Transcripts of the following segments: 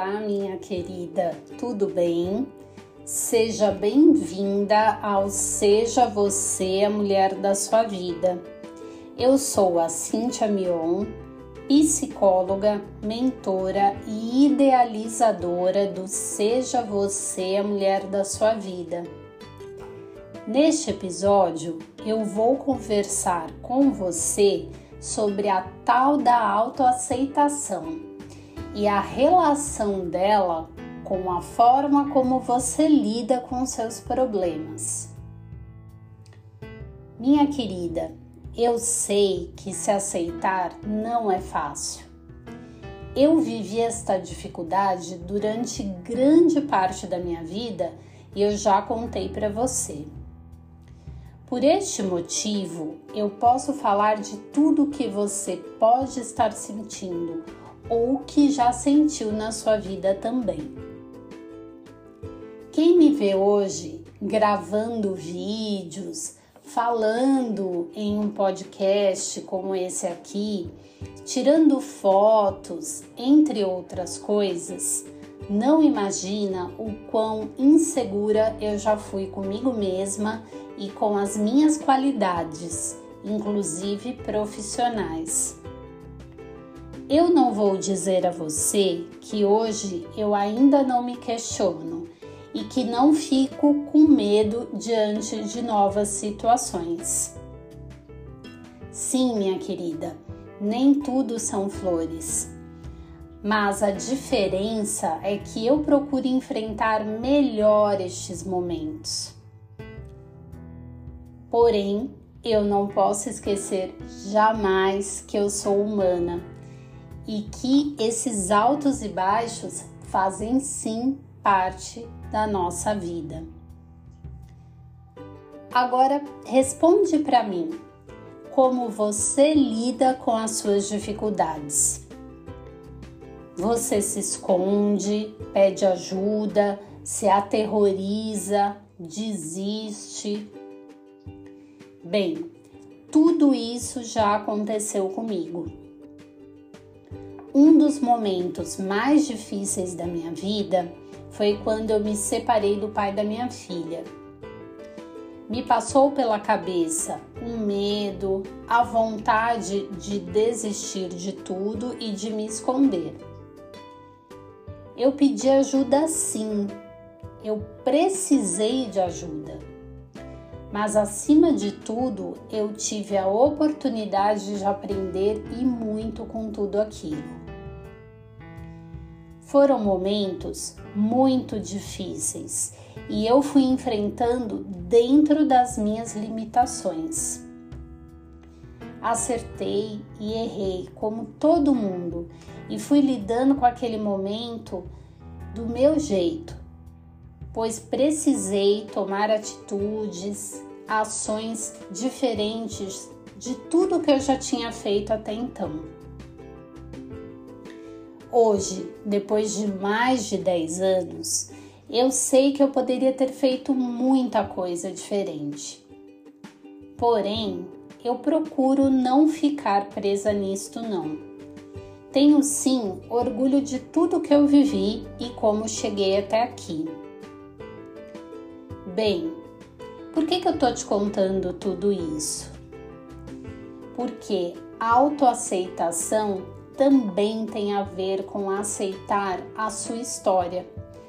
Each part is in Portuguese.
Olá, minha querida, tudo bem? Seja bem-vinda ao Seja Você a Mulher da Sua Vida. Eu sou a Cíntia Mion, psicóloga, mentora e idealizadora do Seja Você a Mulher da Sua Vida. Neste episódio, eu vou conversar com você sobre a tal da autoaceitação e a relação dela com a forma como você lida com seus problemas. Minha querida, eu sei que se aceitar não é fácil. Eu vivi esta dificuldade durante grande parte da minha vida e eu já contei para você. Por este motivo, eu posso falar de tudo que você pode estar sentindo ou que já sentiu na sua vida também. Quem me vê hoje gravando vídeos, falando em um podcast como esse aqui, tirando fotos, entre outras coisas, não imagina o quão insegura eu já fui comigo mesma e com as minhas qualidades, inclusive profissionais. Eu não vou dizer a você que hoje eu ainda não me questiono e que não fico com medo diante de novas situações. Sim, minha querida, nem tudo são flores. Mas a diferença é que eu procuro enfrentar melhor estes momentos. Porém, eu não posso esquecer jamais que eu sou humana e que esses altos e baixos fazem sim parte da nossa vida. Agora responde para mim como você lida com as suas dificuldades. Você se esconde, pede ajuda, se aterroriza, desiste, Bem, tudo isso já aconteceu comigo. Um dos momentos mais difíceis da minha vida foi quando eu me separei do pai da minha filha. Me passou pela cabeça um medo, a vontade de desistir de tudo e de me esconder. Eu pedi ajuda sim, eu precisei de ajuda mas acima de tudo eu tive a oportunidade de aprender e muito com tudo aquilo. Foram momentos muito difíceis e eu fui enfrentando dentro das minhas limitações. Acertei e errei como todo mundo e fui lidando com aquele momento do meu jeito, pois precisei tomar atitudes, ações diferentes de tudo que eu já tinha feito até então. Hoje, depois de mais de 10 anos, eu sei que eu poderia ter feito muita coisa diferente. Porém, eu procuro não ficar presa nisto não. Tenho sim orgulho de tudo que eu vivi e como cheguei até aqui. Bem, por que, que eu tô te contando tudo isso? Porque autoaceitação também tem a ver com aceitar a sua história,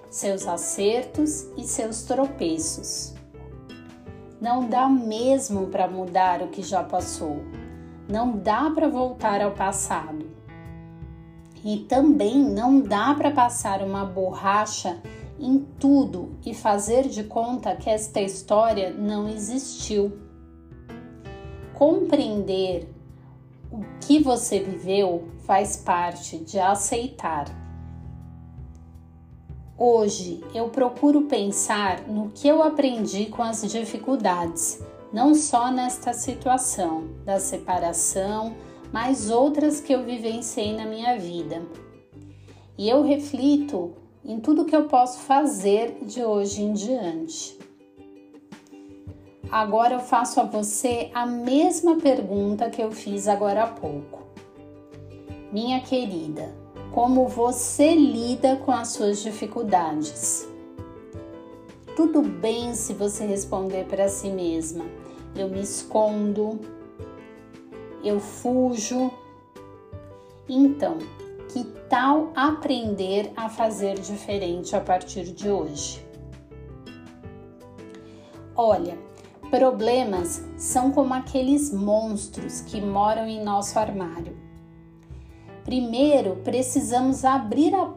seus acertos e seus tropeços. Não dá mesmo para mudar o que já passou. Não dá para voltar ao passado. E também não dá para passar uma borracha em tudo e fazer de conta que esta história não existiu. Compreender o que você viveu faz parte de aceitar. Hoje eu procuro pensar no que eu aprendi com as dificuldades, não só nesta situação da separação, mas outras que eu vivenciei na minha vida. E eu reflito em tudo que eu posso fazer de hoje em diante. Agora eu faço a você a mesma pergunta que eu fiz agora há pouco. Minha querida, como você lida com as suas dificuldades. Tudo bem se você responder para si mesma: eu me escondo, eu fujo. Então, que tal aprender a fazer diferente a partir de hoje? Olha, problemas são como aqueles monstros que moram em nosso armário. Primeiro, precisamos abrir a,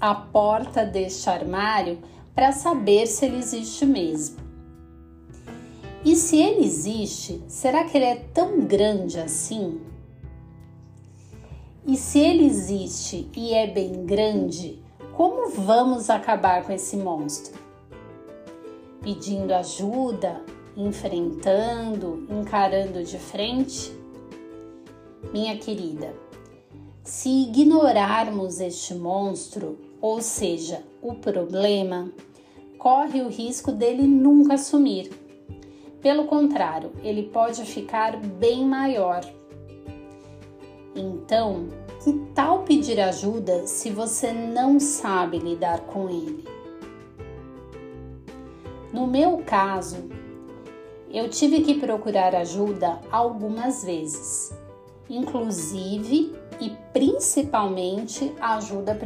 a porta deste armário para saber se ele existe mesmo. E se ele existe, será que ele é tão grande assim? E se ele existe e é bem grande, como vamos acabar com esse monstro? Pedindo ajuda, enfrentando, encarando de frente? Minha querida, se ignorarmos este monstro, ou seja, o problema, corre o risco dele nunca sumir. Pelo contrário, ele pode ficar bem maior. Então, que tal pedir ajuda se você não sabe lidar com ele? No meu caso, eu tive que procurar ajuda algumas vezes, inclusive e principalmente ajuda,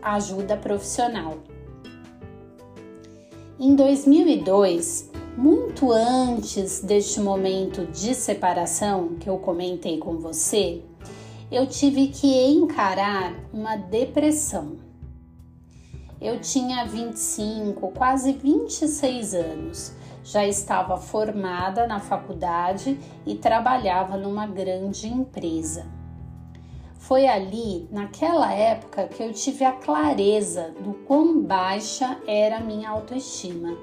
ajuda profissional. Em 2002, muito antes deste momento de separação que eu comentei com você, eu tive que encarar uma depressão. Eu tinha 25, quase 26 anos, já estava formada na faculdade e trabalhava numa grande empresa. Foi ali, naquela época, que eu tive a clareza do quão baixa era a minha autoestima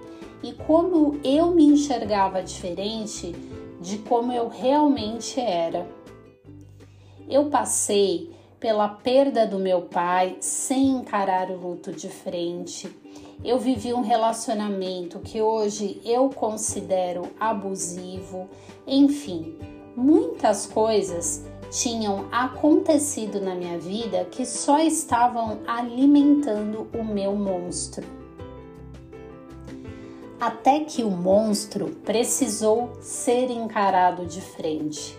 e como eu me enxergava diferente de como eu realmente era. Eu passei pela perda do meu pai sem encarar o luto de frente. Eu vivi um relacionamento que hoje eu considero abusivo. Enfim, muitas coisas tinham acontecido na minha vida que só estavam alimentando o meu monstro. Até que o monstro precisou ser encarado de frente.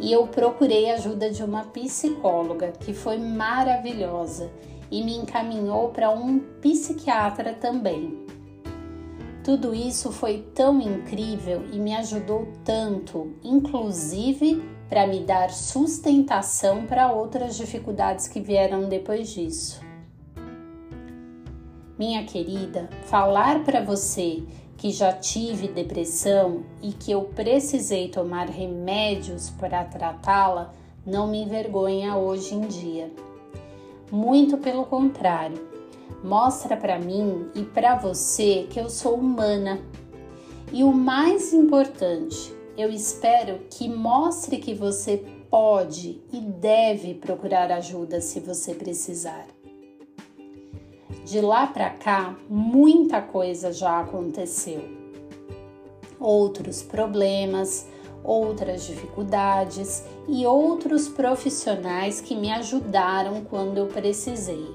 E eu procurei a ajuda de uma psicóloga que foi maravilhosa e me encaminhou para um psiquiatra também. Tudo isso foi tão incrível e me ajudou tanto, inclusive para me dar sustentação para outras dificuldades que vieram depois disso. Minha querida, falar para você que já tive depressão e que eu precisei tomar remédios para tratá-la não me envergonha hoje em dia. Muito pelo contrário, mostra para mim e para você que eu sou humana. E o mais importante, eu espero que mostre que você pode e deve procurar ajuda se você precisar. De lá para cá, muita coisa já aconteceu. Outros problemas, outras dificuldades e outros profissionais que me ajudaram quando eu precisei.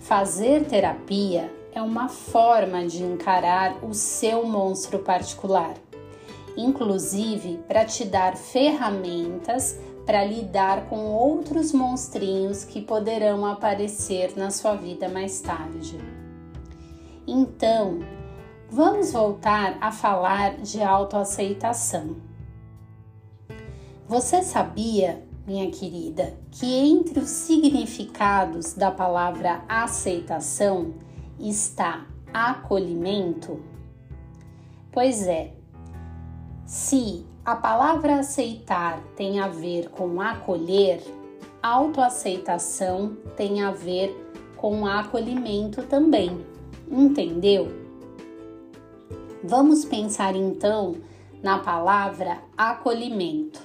Fazer terapia é uma forma de encarar o seu monstro particular inclusive para te dar ferramentas para lidar com outros monstrinhos que poderão aparecer na sua vida mais tarde. Então, vamos voltar a falar de autoaceitação. Você sabia, minha querida, que entre os significados da palavra aceitação está acolhimento? Pois é, se a palavra aceitar tem a ver com acolher, autoaceitação tem a ver com acolhimento também. Entendeu? Vamos pensar então na palavra acolhimento.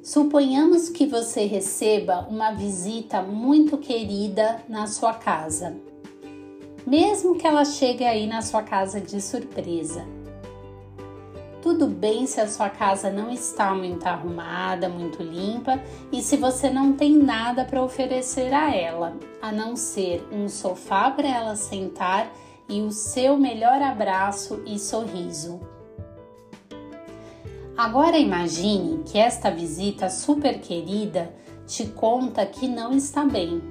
Suponhamos que você receba uma visita muito querida na sua casa. Mesmo que ela chegue aí na sua casa de surpresa tudo bem se a sua casa não está muito arrumada, muito limpa e se você não tem nada para oferecer a ela, a não ser um sofá para ela sentar e o seu melhor abraço e sorriso. Agora imagine que esta visita super querida te conta que não está bem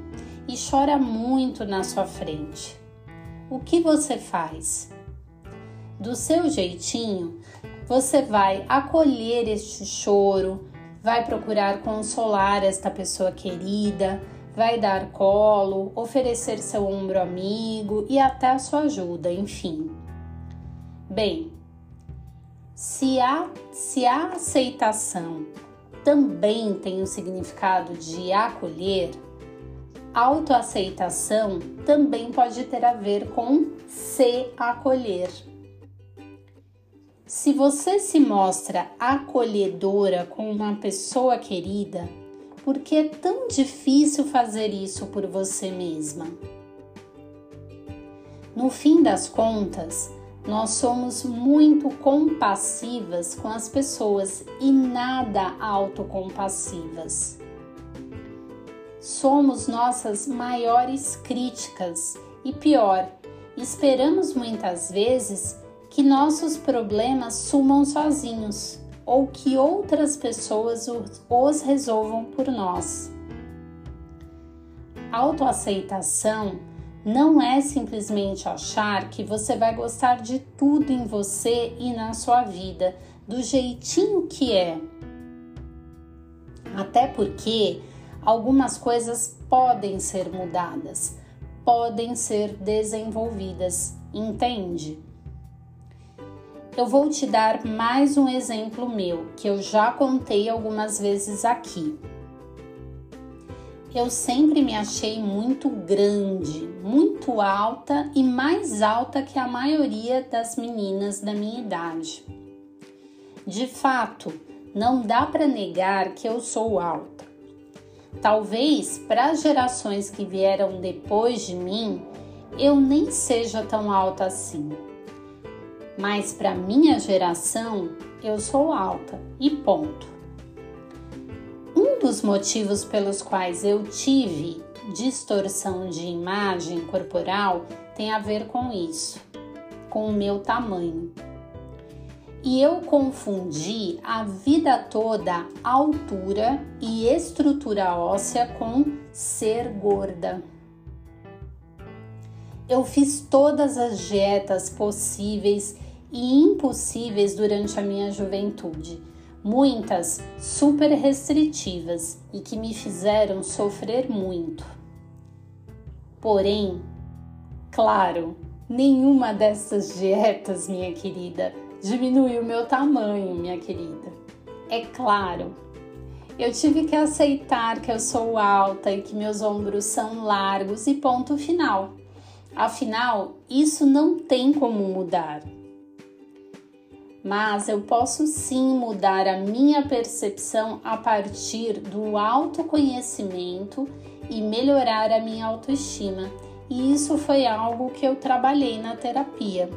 e chora muito na sua frente. O que você faz? Do seu jeitinho, você vai acolher este choro, vai procurar consolar esta pessoa querida, vai dar colo, oferecer seu ombro amigo e até a sua ajuda, enfim. Bem, se a, se a aceitação também tem o significado de acolher, autoaceitação também pode ter a ver com se acolher. Se você se mostra acolhedora com uma pessoa querida, por que é tão difícil fazer isso por você mesma? No fim das contas, nós somos muito compassivas com as pessoas e nada autocompassivas. Somos nossas maiores críticas e pior, esperamos muitas vezes que nossos problemas sumam sozinhos ou que outras pessoas os resolvam por nós. Autoaceitação não é simplesmente achar que você vai gostar de tudo em você e na sua vida, do jeitinho que é. Até porque algumas coisas podem ser mudadas, podem ser desenvolvidas, entende? Eu vou te dar mais um exemplo meu que eu já contei algumas vezes aqui. Eu sempre me achei muito grande, muito alta e mais alta que a maioria das meninas da minha idade. De fato, não dá para negar que eu sou alta. Talvez para as gerações que vieram depois de mim, eu nem seja tão alta assim mas para minha geração eu sou alta e ponto. Um dos motivos pelos quais eu tive distorção de imagem corporal tem a ver com isso, com o meu tamanho. E eu confundi a vida toda altura e estrutura óssea com ser gorda. Eu fiz todas as dietas possíveis e impossíveis durante a minha juventude, muitas super restritivas e que me fizeram sofrer muito. Porém, claro, nenhuma dessas dietas, minha querida, diminuiu meu tamanho, minha querida. É claro, eu tive que aceitar que eu sou alta e que meus ombros são largos e ponto final. Afinal, isso não tem como mudar mas eu posso sim mudar a minha percepção a partir do autoconhecimento e melhorar a minha autoestima. E isso foi algo que eu trabalhei na terapia.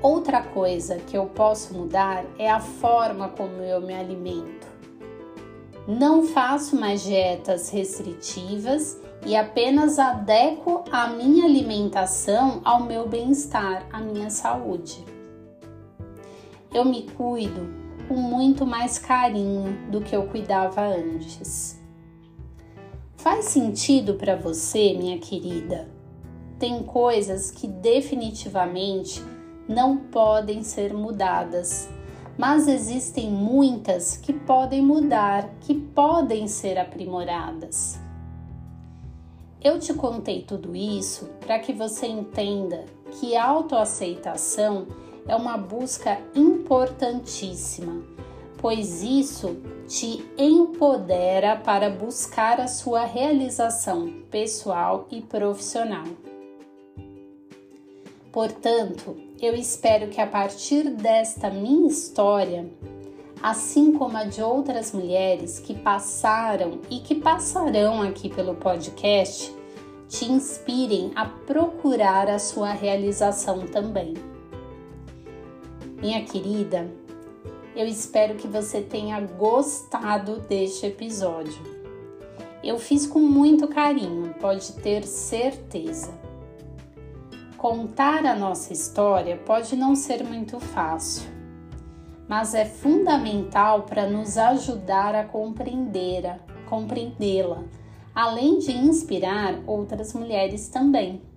Outra coisa que eu posso mudar é a forma como eu me alimento. Não faço mais dietas restritivas e apenas adequo a minha alimentação ao meu bem-estar, à minha saúde eu me cuido com muito mais carinho do que eu cuidava antes. Faz sentido para você, minha querida? Tem coisas que definitivamente não podem ser mudadas, mas existem muitas que podem mudar, que podem ser aprimoradas. Eu te contei tudo isso para que você entenda que autoaceitação é uma busca importantíssima, pois isso te empodera para buscar a sua realização pessoal e profissional. Portanto, eu espero que a partir desta minha história, assim como a de outras mulheres que passaram e que passarão aqui pelo podcast, te inspirem a procurar a sua realização também. Minha querida, eu espero que você tenha gostado deste episódio. Eu fiz com muito carinho, pode ter certeza. Contar a nossa história pode não ser muito fácil, mas é fundamental para nos ajudar a compreendê-la, compreendê-la, além de inspirar outras mulheres também.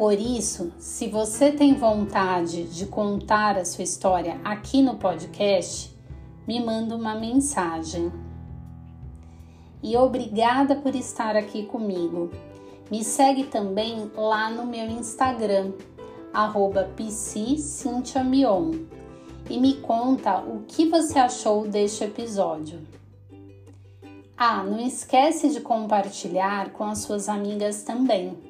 Por isso, se você tem vontade de contar a sua história aqui no podcast, me manda uma mensagem. E obrigada por estar aqui comigo. Me segue também lá no meu Instagram, arroba e me conta o que você achou deste episódio. Ah, não esquece de compartilhar com as suas amigas também.